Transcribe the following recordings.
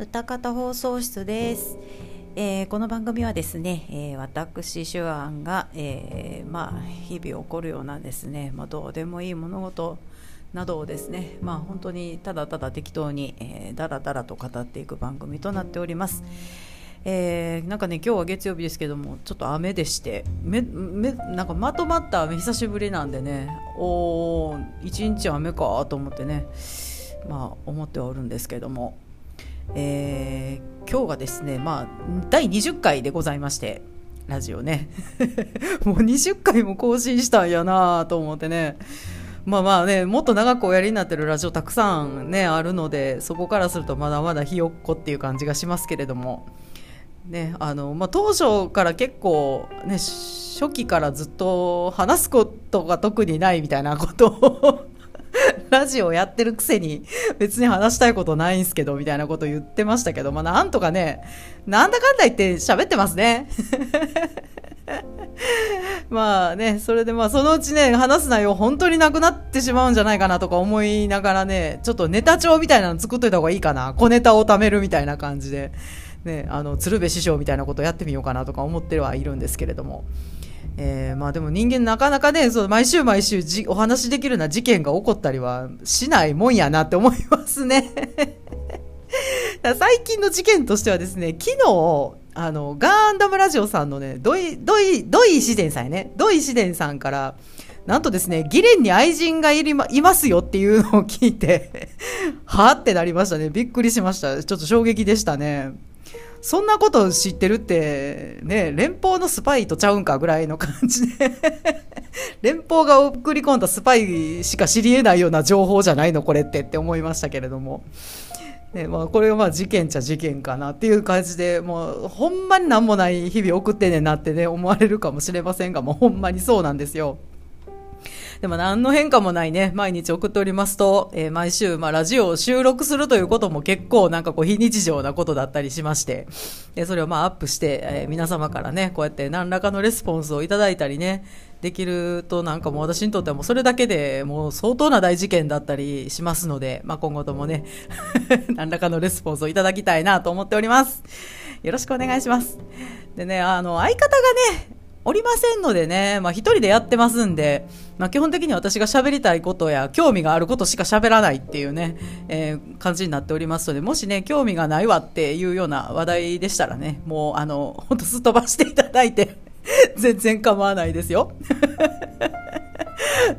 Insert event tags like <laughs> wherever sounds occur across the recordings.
歌方放送室です、えーこの番組はですね、えー私手腕が、えーまあ、日々起こるようなですね、まあ、どうでもいい物事などをですね、まあ、本当にただただ適当に、えーだらだらと語っていく番組となっております。えーなんかね今日は月曜日ですけどもちょっと雨でしてめめなんかまとまった雨久しぶりなんでねおー一日雨かと思ってねまあ思ってはおるんですけども、えー今日がですねまあ第20回でございましてラジオね。<laughs> もう20回も更新したんやなと思ってね。まあまあねもっと長くおやりになってるラジオたくさんねあるのでそこからするとまだまだひよっこっていう感じがしますけれども。ねあのまあ、当初から結構、ね、初期からずっと話すことが特にないみたいなことを <laughs> ラジオやってるくせに別に話したいことないんすけどみたいなこと言ってましたけど、まあ、なんとかねなんだかんだ言って喋ってますね。<laughs> まあね、それでまあそのうちね、話す内容本当になくなってしまうんじゃないかなとか思いながらね、ちょっとネタ帳みたいなの作っといた方がいいかな。小ネタを貯めるみたいな感じで、ね、あの、鶴瓶師匠みたいなことやってみようかなとか思ってはいるんですけれども。えーまあでも人間なかなかね、そう毎週毎週じお話しできるような事件が起こったりはしないもんやなって思いますね。<laughs> 最近の事件としてはですね、昨日、あの、ガンダムラジオさんのね、ドイ、ドイ、ドイシデンさんやね、ドイシデンさんから、なんとですね、ギレンに愛人がいりまいますよっていうのを聞いて、<laughs> はってなりましたね。びっくりしました。ちょっと衝撃でしたね。そんなこと知ってるって、ね、連邦のスパイとちゃうんかぐらいの感じで、<laughs> 連邦が送り込んだスパイしか知り得ないような情報じゃないの、これってって思いましたけれども。ねまあ、これはまあ事件っちゃ事件かなっていう感じで、もうほんまになんもない日々送ってねんなってね、思われるかもしれませんが、もうほんまにそうなんですよ。でも何の変化もないね、毎日送っておりますと、えー毎週、まあ、ラジオを収録するということも結構なんかこう非日常なことだったりしまして、でそれをまあアップして、えー皆様からね、こうやって何らかのレスポンスをいただいたりね、できるとなんかもう私にとってはもうそれだけでもう相当な大事件だったりしますので、まあ、今後ともね、<laughs> 何らかのレスポンスをいただきたいなと思っております。よろしくお願いします。でね、あの、相方がね、おりませんのでね、まあ一人でやってますんで、まあ基本的に私が喋りたいことや興味があることしか喋らないっていうね、えー感じになっておりますので、もしね、興味がないわっていうような話題でしたらね、もうあの、ほんとすっ飛ばしていただいて、<laughs> 全然構わないですよ。<laughs>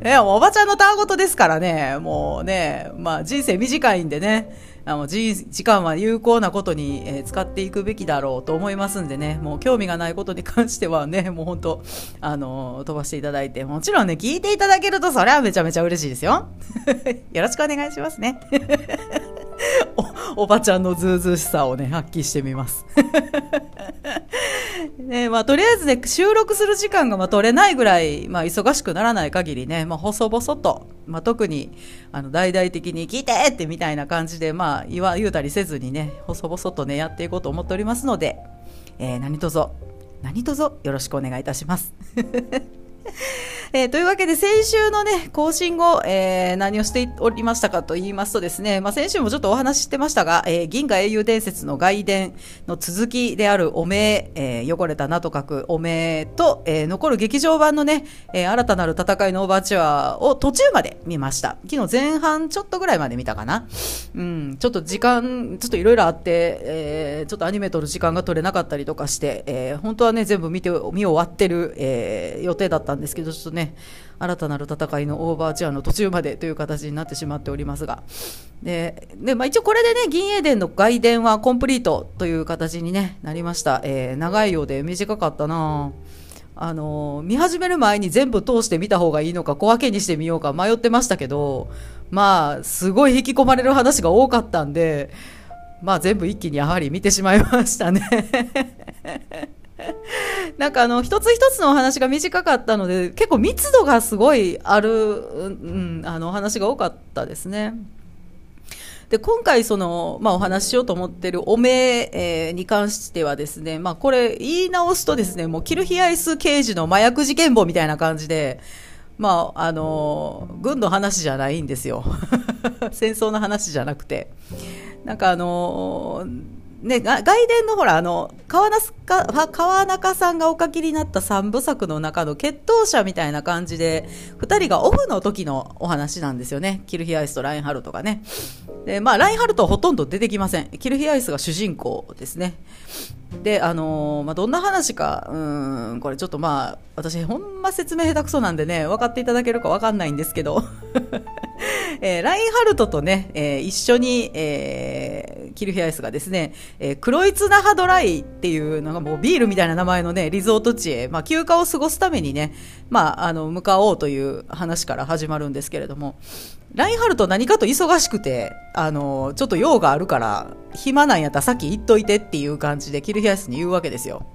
ね、おばちゃんのたわごとですからね、もうね、まあ人生短いんでね、あのじ時間は有効なことに、えー使っていくべきだろうと思いますんでね、もう興味がないことに関してはね、<laughs> もう本当、あの飛ばしていただいて、もちろんね、聞いていただけるとそれはめちゃめちゃ嬉しいですよ。<laughs> よろしくお願いしますね。<laughs> おばちゃんのずうずしさをね、発揮してみます。<laughs> ねまあ、とりあえずね、収録する時間がまあ取れないぐらい、まあ、忙しくならない限りね、まあ、細々と、まあ、特に、あの、大々的に聞いてってみたいな感じで、まあ、言わ、言うたりせずにね、細々とね、やっていこうと思っておりますので、えー何卒、何卒よろしくお願いいたします。えーというわけで先週のね、更新後、えー何をしておりましたかと言いますとですね、まあ、先週もちょっとお話ししてましたが、えー銀河英雄伝説の外伝の続きであるおめえー汚れたなと書くおめと、えー残る劇場版のね、えー新たなる戦いのオーバーチュアを途中まで見ました。昨日前半ちょっとぐらいまで見たかな。うん、ちょっと時間、ちょっといろいろあって、えーちょっとアニメ撮る時間が取れなかったりとかして、えー本当はね、全部見て、見終わってる、えー予定だったんですけど、ちょっとね、新たなる戦いのオーバーチュアの途中までという形になってしまっておりますが。で、でまあ、一応これでね、銀英伝の外伝はコンプリートという形に、ね、なりました。えー長いようで短かったなあの見始める前に全部通して見た方がいいのか小分けにしてみようか迷ってましたけどまあすごい引き込まれる話が多かったんでまあ全部一気にやはり見てしまいましたね <laughs> なんかあの一つ一つのお話が短かったので結構密度がすごいある、うん、あのお話が多かったですね。で今回その、まあ、お話ししようと思っているおめえーに関してはですね、まあ、これ言い直すとですねもうキルヒアイス刑事の麻薬事件簿みたいな感じで、まああの軍の話じゃないんですよ <laughs> 戦争の話じゃなくてなんかあのーね、外伝のほら、あの、川中さんがお書きになった三部作の中の決闘者みたいな感じで、二人がオフの時のお話なんですよね。キルヒアイスとラインハルトがね。で、まあ、ラインハルトはほとんど出てきません。キルヒアイスが主人公ですね。で、あのー、まあ、どんな話か、うん、これちょっとまあ、私ほんま説明下手くそなんでね、分かっていただけるか分かんないんですけど、えー、ラインハルトとね、えー、一緒に、えー、キルヒアイスがですね、えー、クロイツナハドライっていうのがもうビールみたいな名前のね、リゾート地へ、まあ、休暇を過ごすためにね、まあ、あの、向かおうという話から始まるんですけれども、ラインハルト何かと忙しくて、あの、ちょっと用があるから、暇なんやったらさっき言っといてっていう感じでキルヒアイスに言うわけですよ。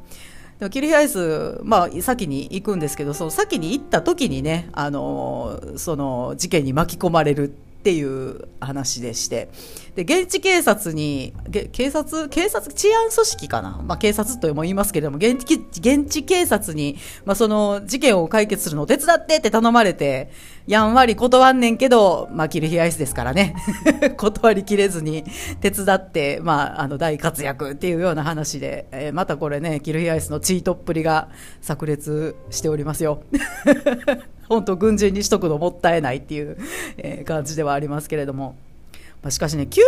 でもキリアイス、まあ、先に行くんですけど、その先に行った時にね、あの、その事件に巻き込まれるっていう話でして、で、現地警察に、警察、警察、治安組織かな？まあ、警察とも言いますけれども、現地、現地警察に、まあ、その事件を解決するのを手伝ってって頼まれて、やんわり断んねんけど、まあ、キルヒアイスですからね。<laughs> 断りきれずに手伝って、まあ、あの、大活躍っていうような話で、えー、またこれね、キルヒアイスのチートっぷりが炸裂しておりますよ。本当軍人にしとくのもったいないっていう、えー、感じではありますけれども。まあ、しかしね、休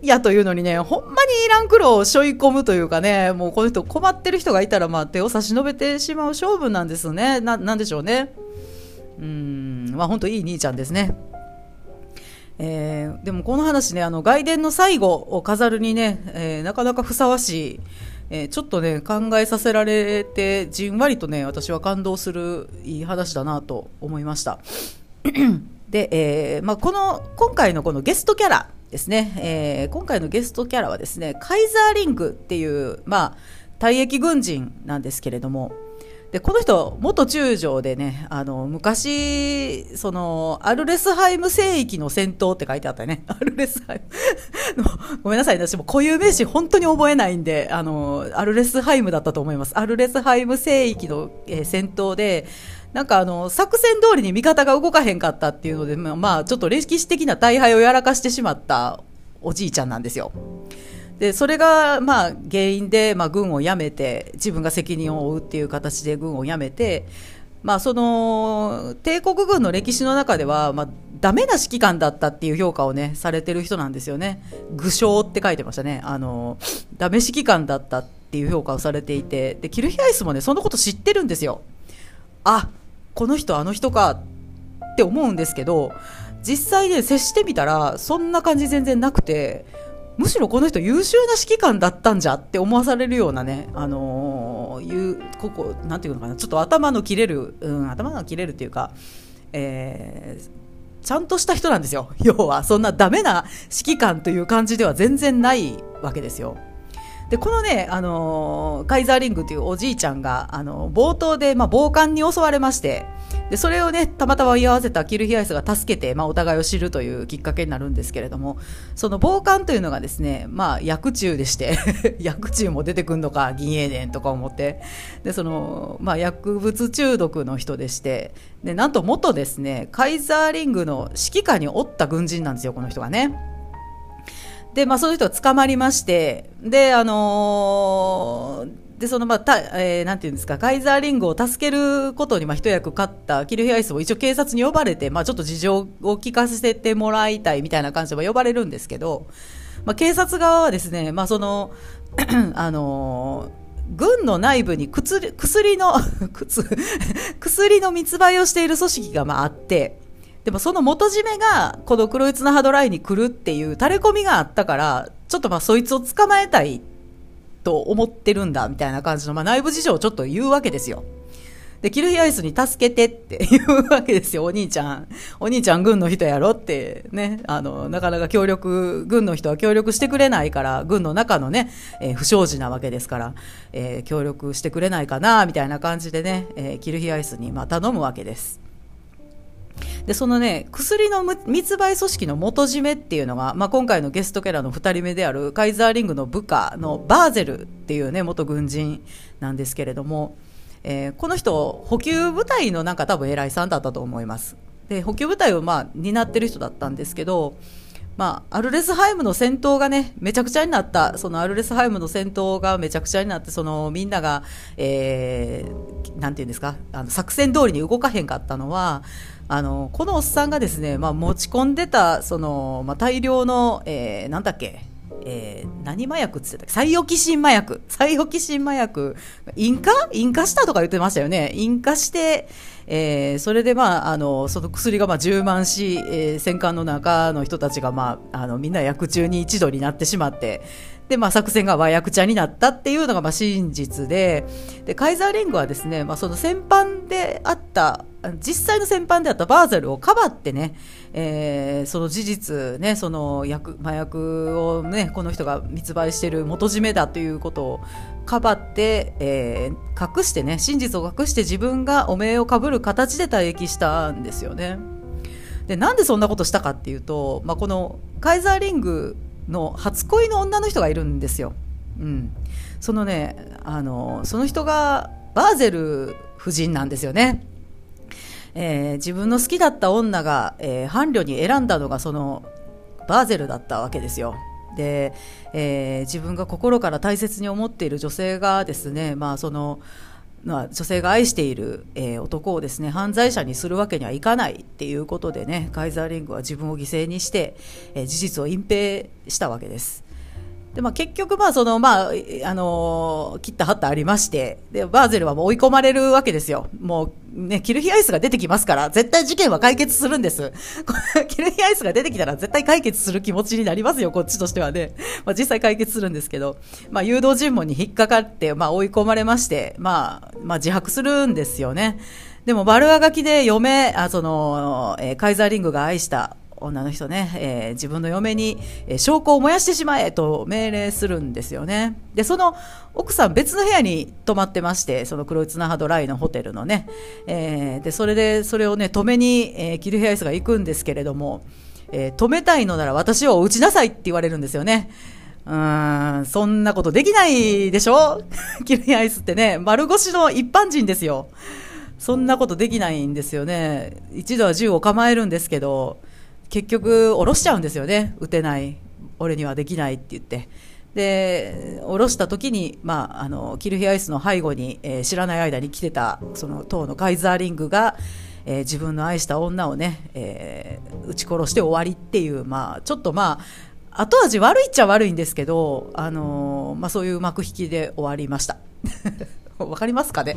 暇やというのにね、ほんまにイランクロを背負い込むというかね、もうこの人困ってる人がいたら、まあ手を差し伸べてしまう勝負なんですね。な、なんでしょうね。うん、まあ本当いい兄ちゃんですね。えー、でもこの話ね、あの外伝の最後を飾るにね、えー、なかなかふさわしい、えー、ちょっとね、考えさせられて、じんわりとね、私は感動するいい話だなと思いました。<clears throat> で、えー、まあ、この、今回のこのゲストキャラですね、えー、今回のゲストキャラはですね、カイザーリングっていう、まあ、退役軍人なんですけれども、でこの人、元中将でね、あの昔、そのアルレスハイム星域の戦闘って書いてあったね、<laughs> アルレスハイム。<laughs> ごめんなさい、私も固有名詞、本当に覚えないんであの、アルレスハイムだったと思います、アルレスハイム星域の、えー、戦闘で、なんかあの作戦通りに味方が動かへんかったっていうので、まあ、ちょっと歴史的な大敗をやらかしてしまったおじいちゃんなんですよ。でそれがまあ原因で、まあ、軍を辞めて自分が責任を負うっていう形で軍を辞めて、まあ、その帝国軍の歴史の中では、まあ、ダメな指揮官だったっていう評価をねされてる人なんですよね。愚将って書いてましたね。あのダメ指揮官だったっていう評価をされていてでキルヒアイスもねそのこと知ってるんですよ。あこの人あの人かって思うんですけど実際ね接してみたらそんな感じ全然なくてむしろこの人優秀な指揮官だったんじゃって思わされるようなね、あの、いう、ここ、なんていうのかな、ちょっと頭の切れる、うん、頭が切れるっていうか、えー、ちゃんとした人なんですよ。<laughs> 要は、そんなダメな指揮官という感じでは全然ないわけですよ。で、このね、あの、カイザーリングというおじいちゃんが、あの、冒頭で、まあ、暴漢に襲われまして、で、それをね、たまたま居合わせたキルヒアイスが助けて、まあ、お互いを知るというきっかけになるんですけれども、その暴漢というのがですね、まあ、薬中でして <laughs> 薬中も出てくんのか、銀英伝とか思って、で、その、まあ、薬物中毒の人でして、で、なんと元ですね、カイザーリングの指揮下におった軍人なんですよ、この人がね。で、まあ、その人は捕まりまして、で、あのー、で、その、まあ、た、えー、なんていうんですか、カイザーリングを助けることに、まあ、一役買ったキルヒアイスも一応警察に呼ばれて、まあ、ちょっと事情を聞かせてもらいたいみたいな感じで呼ばれるんですけど、まあ、警察側はですね、まあ、その、<clears throat> あのー、軍の内部に薬薬の <laughs> 薬の密売をしている組織がまああって、でもその元締めがこの黒い綱ハドラインに来るっていう垂れ込みがあったから、ちょっとまあそいつを捕まえたいと思ってるんだみたいな感じの、まあ、内部事情をちょっと言うわけですよ。で、キルヒアイスに助けてって <laughs> 言うわけですよ、お兄ちゃん。お兄ちゃん軍の人やろってね、あの、なかなか協力、軍の人は協力してくれないから、軍の中のね、えー、不祥事なわけですから、えー、協力してくれないかな、みたいな感じでね、えー、キルヒアイスにまあ頼むわけです。でそのね薬の密売組織の元締めっていうのが、まあ、今回のゲストキャラの2人目であるカイザーリングの部下のバーゼルっていうね元軍人なんですけれども、えー、この人補給部隊のなんか多分偉いさんだったと思います。で補給部隊をまあ担ってる人だったんですけどまあ、アルレスハイムの戦闘がね、めちゃくちゃになった、そのアルレスハイムの戦闘がめちゃくちゃになって、そのみんなが、えー、なんていうんですか、あの作戦通りに動かへんかったのは、あの、このおっさんがですね、まあ、持ち込んでた、その、まあ、大量の、えー、なんだっけ、えー、何麻薬って言ってたサイオキシン麻薬。サイオキシン麻薬。引火引火したとか言ってましたよね。引火して、えー、それでまあ、あの、その薬がまあ充満し、えー、戦艦の中の人たちがまあ、あの、みんな薬中に一度になってしまって、で、まあ、作戦が和訳者になったっていうのがまあ真実で、で、カイザーリングはですね、まあ、その戦犯であった、実際の戦犯であったバーゼルをかばってね、えー、その事実ね、その薬、麻薬をね、この人が密売してる元締めだということをかばって、えー、隠してね、真実を隠して自分が汚名をかぶる形で退役したんですよね。で、なんでそんなことしたかっていうと、まあ、このカイザーリングの初恋の女の人がいるんですよ。うん。そのね、あの、その人がバーゼル夫人なんですよね。えー、自分の好きだった女が、えー、伴侶に選んだのがそのバーゼルだったわけですよ。で、えー、自分が心から大切に思っている女性がですね、まあその、まあ、女性が愛している、えー、男をですね犯罪者にするわけにはいかないっていうことでねカイザーリングは自分を犠牲にして、えー、事実を隠蔽したわけです。で、まあ、結局、まあ、その、まあ、あの、切ったはったありまして、で、バーゼルはもう追い込まれるわけですよ。もう、ね、キルヒアイスが出てきますから、絶対事件は解決するんです。キルヒアイスが出てきたら絶対解決する気持ちになりますよ、こっちとしてはね。まあ、実際解決するんですけど、まあ、誘導尋問に引っかかって、まあ、追い込まれまして、まあ、まあ、自白するんですよね。でも、バルアガキで嫁、あ、その、えー、カイザーリングが愛した女の人ね、えー、自分の嫁に、えー、証拠を燃やしてしまえと命令するんですよね。で、その奥さん別の部屋に泊まってまして、その黒い綱ハドライのホテルのね、えー、で、それで、それをね、止めに、えー、キルヘアイスが行くんですけれども、えー、止めたいのなら私を撃ちなさいって言われるんですよね。うーん、そんなことできないでしょ？<laughs> キルヘアイスってね、丸腰の一般人ですよ。そんなことできないんですよね。一度は銃を構えるんですけど、結局下ろしちゃうんですよね。打てない。俺にはできないって言って。で下ろした時に、まあ、あのキルヒアイスの背後に、えー、知らない間に来てたその党のカイザーリングが、えー、自分の愛した女をね、えー、撃ち殺して終わりっていう、まあ、ちょっとまあ後味悪いっちゃ悪いんですけど、あのまあ、そういう幕引きで終わりました。<laughs> わかりますかね？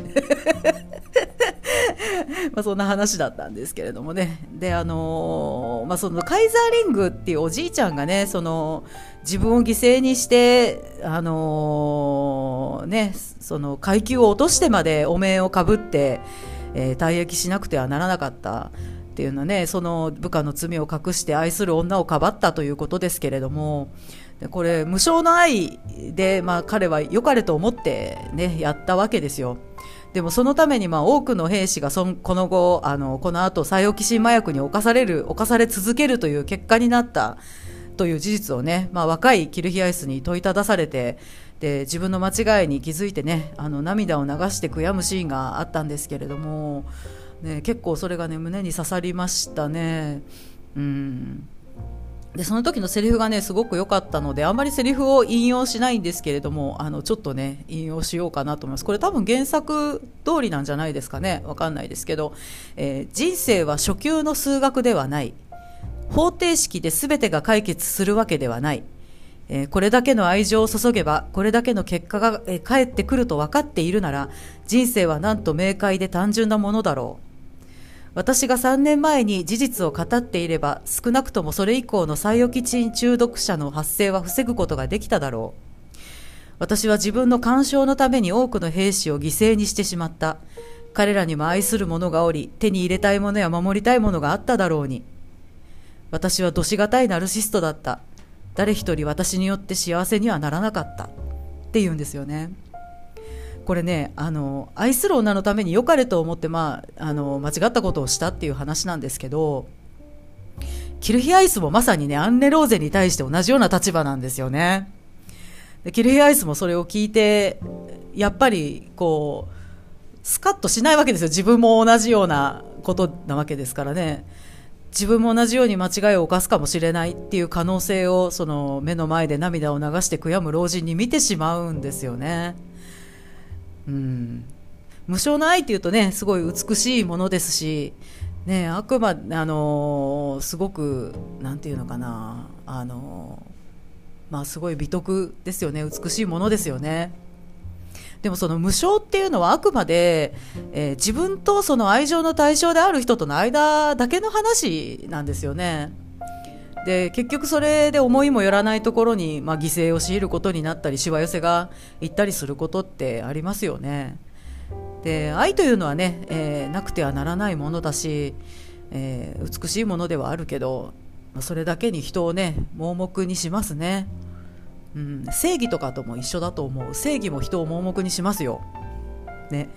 <laughs> まあそんな話だったんですけれどもね。で、あのー、まあそのカイザーリングっていうおじいちゃんがね、その自分を犠牲にして、あのー、ね、その階級を落としてまでお面をかぶって、えー、退役しなくてはならなかった。っていうのね、その部下の罪を隠して愛する女をかばったということですけれども、これ無償の愛で、まあ、彼は良かれと思って、ね、やったわけですよ。でもそのためにまあ多くの兵士がそんこの後あのこの後サイオキシン麻薬に侵される侵され続けるという結果になったという事実をね、まあ、若いキルヒアイスに問いただされてで自分の間違いに気づいてねあの涙を流して悔やむシーンがあったんですけれども、ね、結構それがね胸に刺さりましたね。うんでその時のセリフがねすごく良かったのであんまりセリフを引用しないんですけれどもあのちょっとね引用しようかなと思います。これ多分原作通りなんじゃないですかね。わかんないですけど、えー、人生は初級の数学ではない。方程式で全てが解決するわけではない、えー、これだけの愛情を注げばこれだけの結果が、えー、返ってくると分かっているなら人生はなんと明快で単純なものだろう。私が3年前に事実を語っていれば少なくともそれ以降のサイオキチン中毒者の発生は防ぐことができただろう。私は自分の干渉のために多くの兵士を犠牲にしてしまった。彼らにも愛する者がおり手に入れたいものや守りたいものがあっただろうに。私はどしがたいナルシストだった。誰一人私によって幸せにはならなかった。って言うんですよね。これねあの愛する女のために良かれと思って、まあ、あの間違ったことをしたっていう話なんですけどキルヒアイスもまさにねアンネローゼに対して同じような立場なんですよね。でキルヒアイスもそれを聞いてやっぱりこうスカッとしないわけですよ。自分も同じようなことなわけですからね。自分も同じように間違いを犯すかもしれないっていう可能性をその目の前で涙を流して悔やむ老人に見てしまうんですよね。うん、無償の愛っていうとねすごい美しいものですし、ね、あくまあのー、すごくなんていうのかなあのー、まあすごい美徳ですよね美しいものですよね。でもその無償っていうのはあくまで、えー、自分とその愛情の対象である人との間だけの話なんですよね。で結局それで思いもよらないところに、まあ、犠牲を強いることになったりしわ寄せが行ったりすることってありますよね。で愛というのはね、えー、なくてはならないものだし、えー、美しいものではあるけどそれだけに人をね盲目にしますね。うん、正義とかとも一緒だと思う正義も人を盲目にしますよ。ね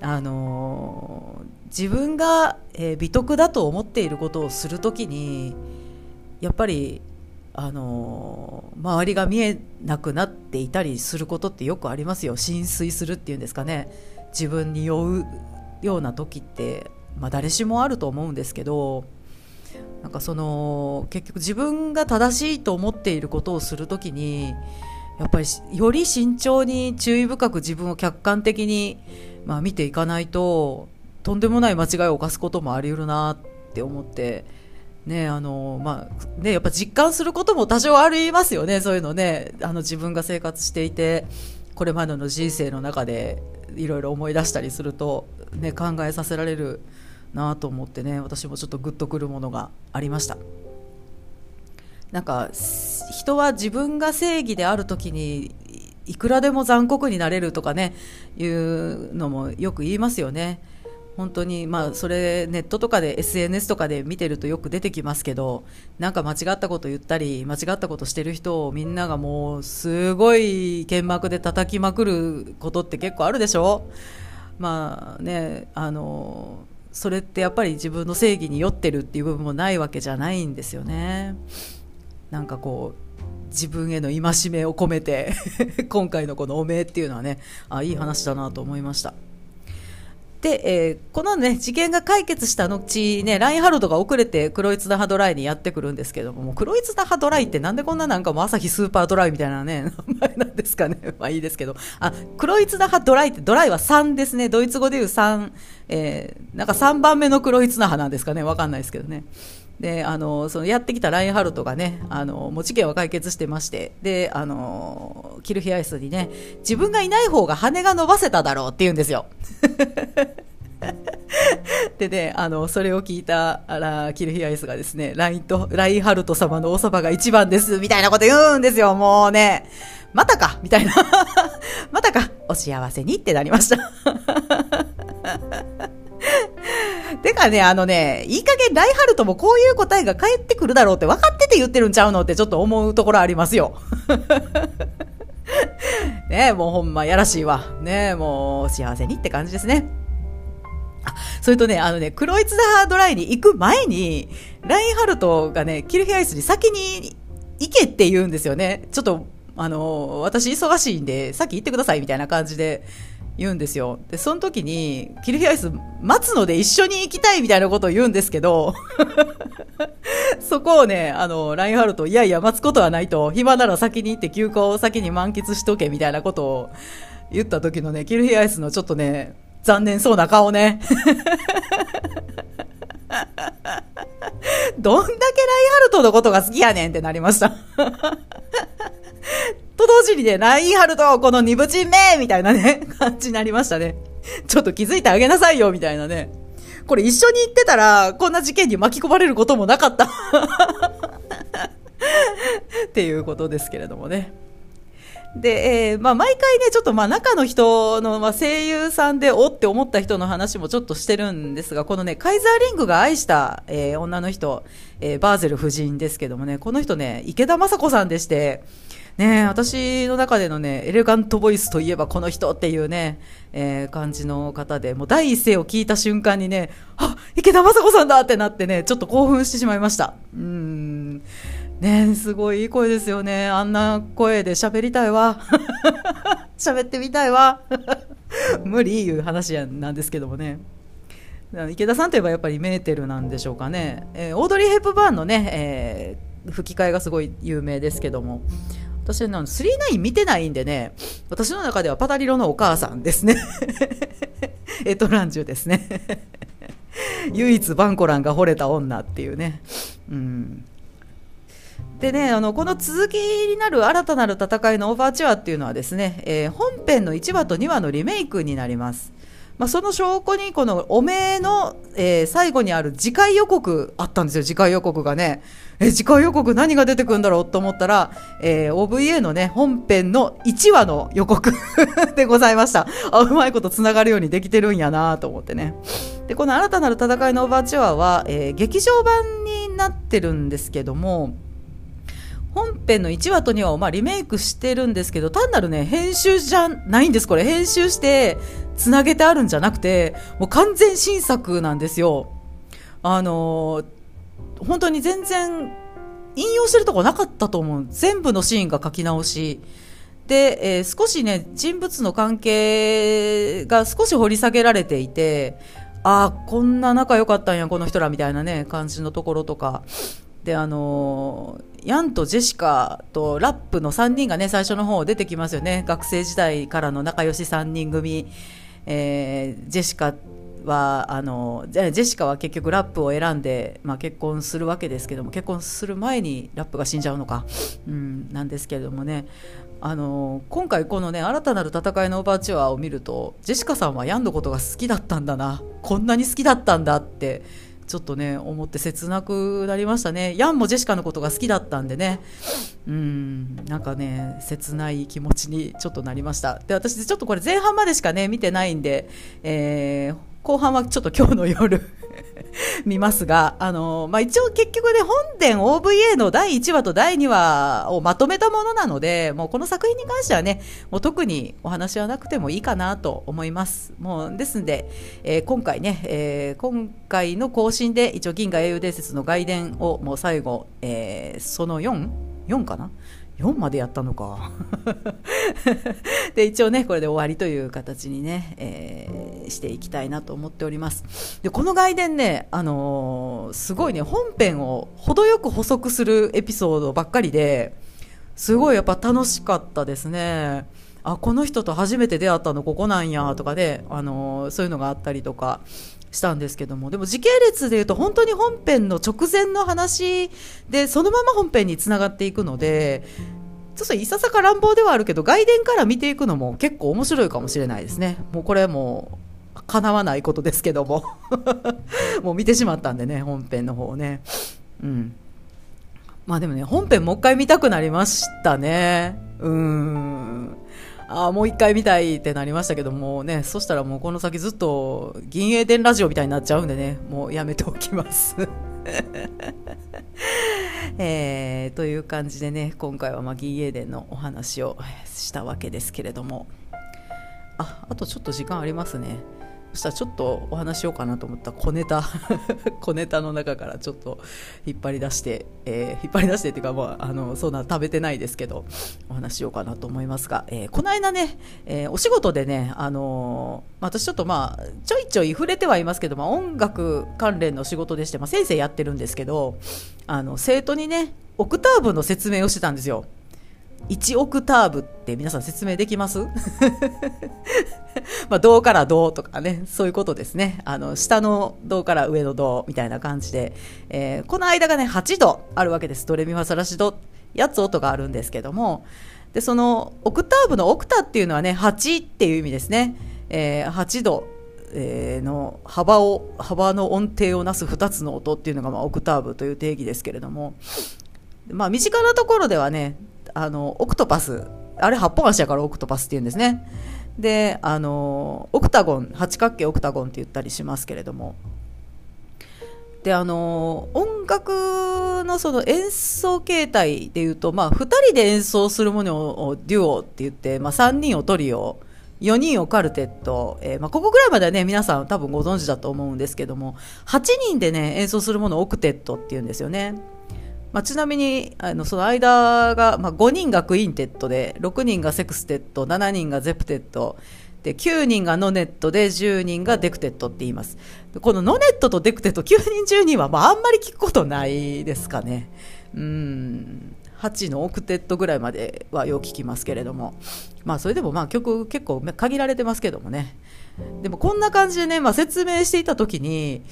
あのー、自分が、え、美徳だと思っていることをするときにやっぱり、あの、周りが見えなくなっていたりすることってよくありますよ。浸水するっていうんですかね。自分に酔うような時って、まあ、誰しもあると思うんですけどなんかその結局自分が正しいと思っていることをするときにやっぱりより慎重に注意深く自分を客観的に、まあ、見ていかないととんでもない間違いを犯すこともあり得るなって思ってねあのまあね、やっぱ実感することも多少ありますよね、そういうのね。あの自分が生活していてこれまでの人生の中でいろいろ思い出したりすると、ね、考えさせられるなと思ってね私もちょっとグッとくるものがありました。なんか人は自分が正義である時にいくらでも残酷になれるとかねいうのもよく言いますよね。本当にまあそれネットとかで SNS とかで見てるとよく出てきますけどなんか間違ったこと言ったり間違ったことしてる人をみんながもうすごい剣幕で叩きまくることって結構あるでしょ？まあねあのそれってやっぱり自分の正義に酔ってるっていう部分もないわけじゃないんですよね。なんかこう自分への戒めを込めて <laughs> 今回のこのおめっていうのはねあいい話だなと思いました。で、えー、このね、事件が解決した後ね、ラインハルドが遅れてクロイツダハドライにやってくるんですけども、もクロイツダハドライってなんでこんななんかもう朝日スーパードライみたいなね、名前なんですかね。<laughs> まあいいですけど。あ、クロイツダハドライって、ドライは3ですね。ドイツ語でいう3、えー、なんか3番目のクロイツナハなんですかね。わかんないですけどね。であのそのやってきたラインハルトがねあのもう事件は解決してましてであのキルヒアイスにね自分がいない方が羽が伸ばせただろうって言うんですよ。でね、あの、それを聞いた、あら、キルヒアイスがですね、ラインと、ラインハルト様のおそばが一番です、みたいなこと言うんですよ、もうね。またかみたいな。<laughs> またかお幸せにってなりました。てかね、あのね、いい加減ライハルトもこういう答えが返ってくるだろうって分かってて言ってるんちゃうのってちょっと思うところありますよ。<laughs> ねもうほんまやらしいわ。ねもう幸せにって感じですね。あ、それとね、あのね、クロイツダードライに行く前に、ラインハルトがね、キルヒアイスに先に行けって言うんですよね。ちょっと、あの、私忙しいんで、先行ってくださいみたいな感じで言うんですよ。で、その時に、キルヒアイス待つので一緒に行きたいみたいなことを言うんですけど、<laughs> そこをね、あの、ラインハルト、いやいや、待つことはないと、暇なら先に行って休暇を先に満喫しとけみたいなことを言った時のね、キルヒアイスのちょっとね、残念そうな顔ね。<laughs> どんだけラインハルトのことが好きやねんってなりました。と同時にね、ラインハルト、この二部人目みたいなね、<laughs> 感じになりましたね。ちょっと気づいてあげなさいよ、みたいなね。これ一緒に行ってたら、こんな事件に巻き込まれることもなかった。<laughs> っていうことですけれどもね。で、えー、まあ、毎回ね、ちょっとまあ中の人の、まあ、声優さんでおって思った人の話もちょっとしてるんですが、このね、カイザーリングが愛した、えー、女の人、えー、バーゼル夫人ですけどもね、この人ね、池田雅子さんでして、ね私の中でのね、エレガントボイスといえばこの人っていうね、えー、感じの方で、もう第一声を聞いた瞬間にね、あ池田雅子さんだってなってね、ちょっと興奮してしまいました。うん。ねすごいいい声ですよね。あんな声で喋りたいわ。<laughs> 喋ってみたいわ。<laughs> 無理いう話なんですけどもね。池田さんといえばやっぱりメーテルなんでしょうかね、えー、オードリー・ヘップバーンのね、えー、吹き替えがすごい有名ですけども私は39見てないんでね私の中ではパタリロのお母さんですね。<laughs> エトランジュですね。<laughs> 唯一バンコランが惚れた女っていうね。うん。でね、あのこの続きになる新たなる戦いのオーバーチュアっていうのはですね、えー、本編の1話と2話のリメイクになります。まあ、その証拠にこのおめえの、えー、最後にある次回予告あったんですよ次回予告がね。え次回予告何が出てくるんだろうと思ったら、えー、OVA のね本編の1話の予告 <laughs> でございました。あうまいことつながるようにできてるんやなと思ってね。でこの新たなる戦いのオーバーチュアは、えー、劇場版になってるんですけども本編の1話と2話をまあリメイクしてるんですけど単なるね編集じゃないんですこれ。編集してつなげてあるんじゃなくてもう完全新作なんですよ。あのー、本当に全然引用してるとこなかったと思う。全部のシーンが書き直し。で、えー、少しね人物の関係が少し掘り下げられていてああこんな仲良かったんやこの人らみたいなね感じのところとか。であのヤンとジェシカとラップの3人がね最初の方出てきますよね。学生時代からの仲良し3人組、えー、ジェシカはあのジェシカは結局ラップを選んで、まあ、結婚するわけですけども結婚する前にラップが死んじゃうのか、うん、なんですけれどもね。あの今回このね新たなる戦いのオーバーチュアを見るとジェシカさんはヤンのことが好きだったんだな。こんなに好きだったんだってちょっとね思って切なくなりましたね。ヤンもジェシカのことが好きだったんでね。うんなんかね切ない気持ちにちょっとなりました。で私ちょっとこれ前半までしかね見てないんで、えー、後半はちょっと今日の夜 <laughs> 見ますが、あのまあ、一応結局ね、本殿 OVA の第1話と第2話をまとめたものなので、もうこの作品に関してはね、もう特にお話はなくてもいいかなと思います。もうですんで、えー、今回ね、えー、今回の更新で一応銀河英雄伝説の外伝をもう最後、えー、その 4?4 4かな？4までやったのか。<laughs> で一応ねこれで終わりという形にね、えー、していきたいなと思っております。でこの外伝ね、あのー、すごいね本編を程よく補足するエピソードばっかりですごいやっぱ楽しかったですね。あこの人と初めて出会ったのここなんやとかで、あのー、そういうのがあったりとか。したんですけどもでも時系列でいうと本当に本編の直前の話でそのまま本編につながっていくのでちょっといささか乱暴ではあるけど外伝から見ていくのも結構面白いかもしれないですね。もうこれもう叶わないことですけども。<laughs> もう見てしまったんでね本編の方をね。うん。まあでもね本編もう一回見たくなりましたね。うん。あもう一回見たいってなりましたけどもねそしたらもうこの先ずっと銀英伝ラジオみたいになっちゃうんでねもうやめておきます。<laughs> えー、という感じでね今回はま銀英伝のお話をしたわけですけれども。ああとちょっと時間ありますね。そしたらちょっとお話しようかなと思った。小ネタ。<laughs> 小ネタの中からちょっと引っ張り出して、えー、引っ張り出してっていうか、まあ、あのそんな食べてないですけどお話しようかなと思いますが、えー、この間ね、えー、お仕事でね、あの私ちょっとまあちょいちょい触れてはいますけど、まあ、音楽関連の仕事でして、まあ、先生やってるんですけどあの生徒にねオクターブの説明をしてたんですよ。1オクターブって皆さん説明できます？<laughs> まあ、銅から銅とかね、そういうことですね。あの、下の銅から上の銅みたいな感じで、えー、この間がね、8度あるわけです。ドレミファソラシド、8つ音があるんですけども、で、その、オクターブのオクタっていうのはね、8っていう意味ですね。えー、8度。えー、の幅を幅の音程をなす2つの音っていうのが、まあ、オクターブという定義ですけれども、まあ、身近なところではねあのオクトパス。あれ8本足やからオクトパスっていうんですね。であのオクタゴン八角形オクタゴンって言ったりしますけれども。であの音楽のその演奏形態でいうと、まあ、2人で演奏するものをデュオって言って、まあ、3人をトリオ4人をカルテット、えー、まあ、ここぐらいまではね皆さん多分ご存知だと思うんですけども8人でね演奏するものをオクテットっていうんですよね。まあ、ちなみにあのその間が、まあ、5人がクインテットで6人がセクステット7人がセプテットで、9人がノネットで10人がデクテットって言います。このノネットとデクテット9人10人は、まあ、あんまり聞くことないですかね。うん。8のオクテットぐらいまではよく聞きますけれども。まあ、それでもまあ曲結構限られてますけどもね。でもこんな感じでね、まあ、説明していた時に、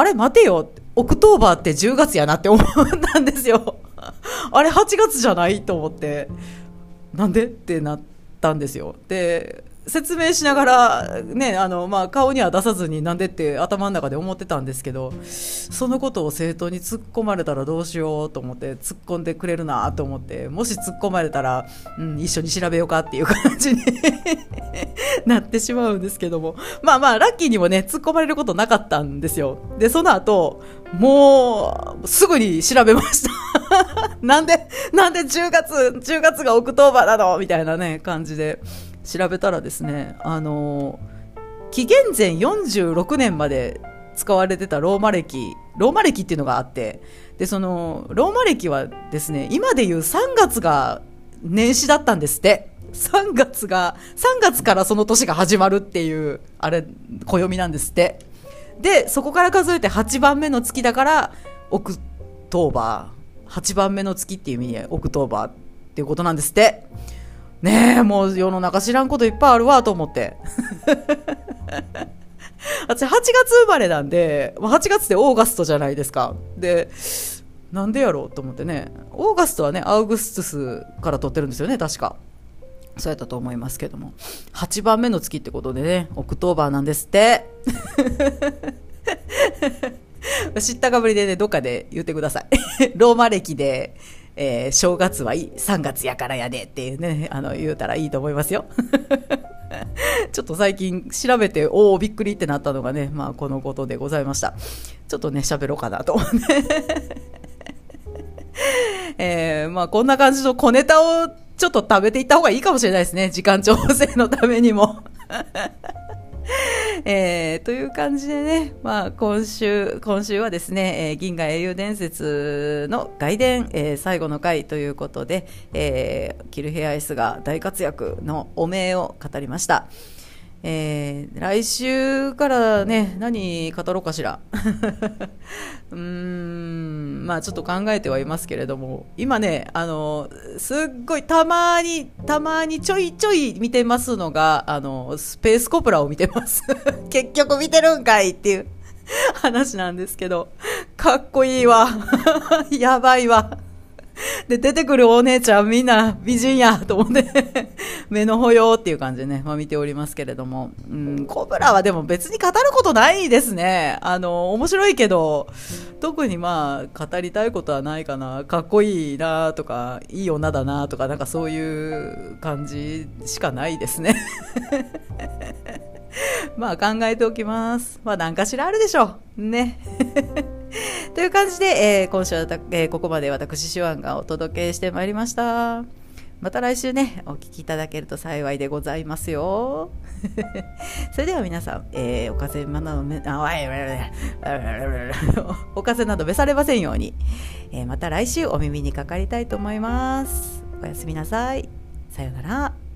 あれ待てよ、 October って10月やなって思ったんですよ。<laughs> あれ8月じゃないと思って、なんで？ってなったんですよ。で、説明しながら、ね、あの、まあ、顔には出さずになんでって頭の中で思ってたんですけど、そのことを生徒に突っ込まれたらどうしようと思って、突っ込んでくれるなと思って、もし突っ込まれたら、うん、一緒に調べようかっていう感じに <laughs> なってしまうんですけども。まあまあ、ラッキーにもね、突っ込まれることなかったんですよ。で、その後、もう、すぐに調べました <laughs> なんで、なんで10月、10月が October なの？みたいなね、感じで。調べたらですねあの紀元前46年まで使われてたローマ暦ローマ暦っていうのがあってでそのローマ暦はですね今でいう3月が年始だったんですって。3月が3月からその年が始まるっていうあれ暦なんですって。でそこから数えて8番目の月だから October。8番目の月っていう意味で October っていうことなんですって。ねえ、もう世の中知らんこといっぱいあるわと思って。<laughs> 私8月生まれなんで、8月って August じゃないですか。で、なんでやろうと思ってね。 August はね、アウグストゥスから取ってるんですよね、確か。そうやったと思いますけども。8番目の月ってことでね、 October なんですって。<laughs> 知ったかぶりでね、どっかで言ってください。<laughs> ローマ暦で、えー、正月はいい3月やからやでっていうね、あの、言うたらいいと思いますよ。<laughs> ちょっと最近調べて、おお、びっくりってなったのがね、まあ、このことでございました。ちょっとね、喋ろうかなと。<laughs> えー、まあ、こんな感じの小ネタをちょっと食べていった方がいいかもしれないですね。時間調整のためにも。<laughs> えー、という感じでね、まあ、今週、今週はですね、えー、銀河英雄伝説の外伝、えー、最後の回ということで、えー、キルヘアイスが大活躍の汚名を語りました。えー、来週からね、何語ろうかしら。<laughs> うーん、まあちょっと考えてはいますけれども、今ね、あの、すっごいたまに、たまにちょいちょい見てますのが、あの、スペースコプラを見てます。<laughs> 結局見てるんかいっていう話なんですけど、かっこいいわ。<laughs> やばいわ。で、出てくるお姉ちゃんみんな美人やと思って <laughs> 目の保養っていう感じでね、まあ見ておりますけれども、うん、コブラはでも別に語ることないですね。あの、面白いけど、特にまあ、語りたいことはないかな。かっこいいなとか、いい女だなとか、なんかそういう感じしかないですね <laughs> まあ考えておきます。まあ何かしらあるでしょう。ね。<laughs> という感じで、えー、今週は、えー、ここまで私、手腕がお届けしてまいりました。また来週ね、お聞きいただけると幸いでございますよ。<laughs> それでは皆さん、えー、お風邪などめ、あ、わい、お風邪など召されませんように、えー、また来週お耳にかかりたいと思います。おやすみなさい。さようなら。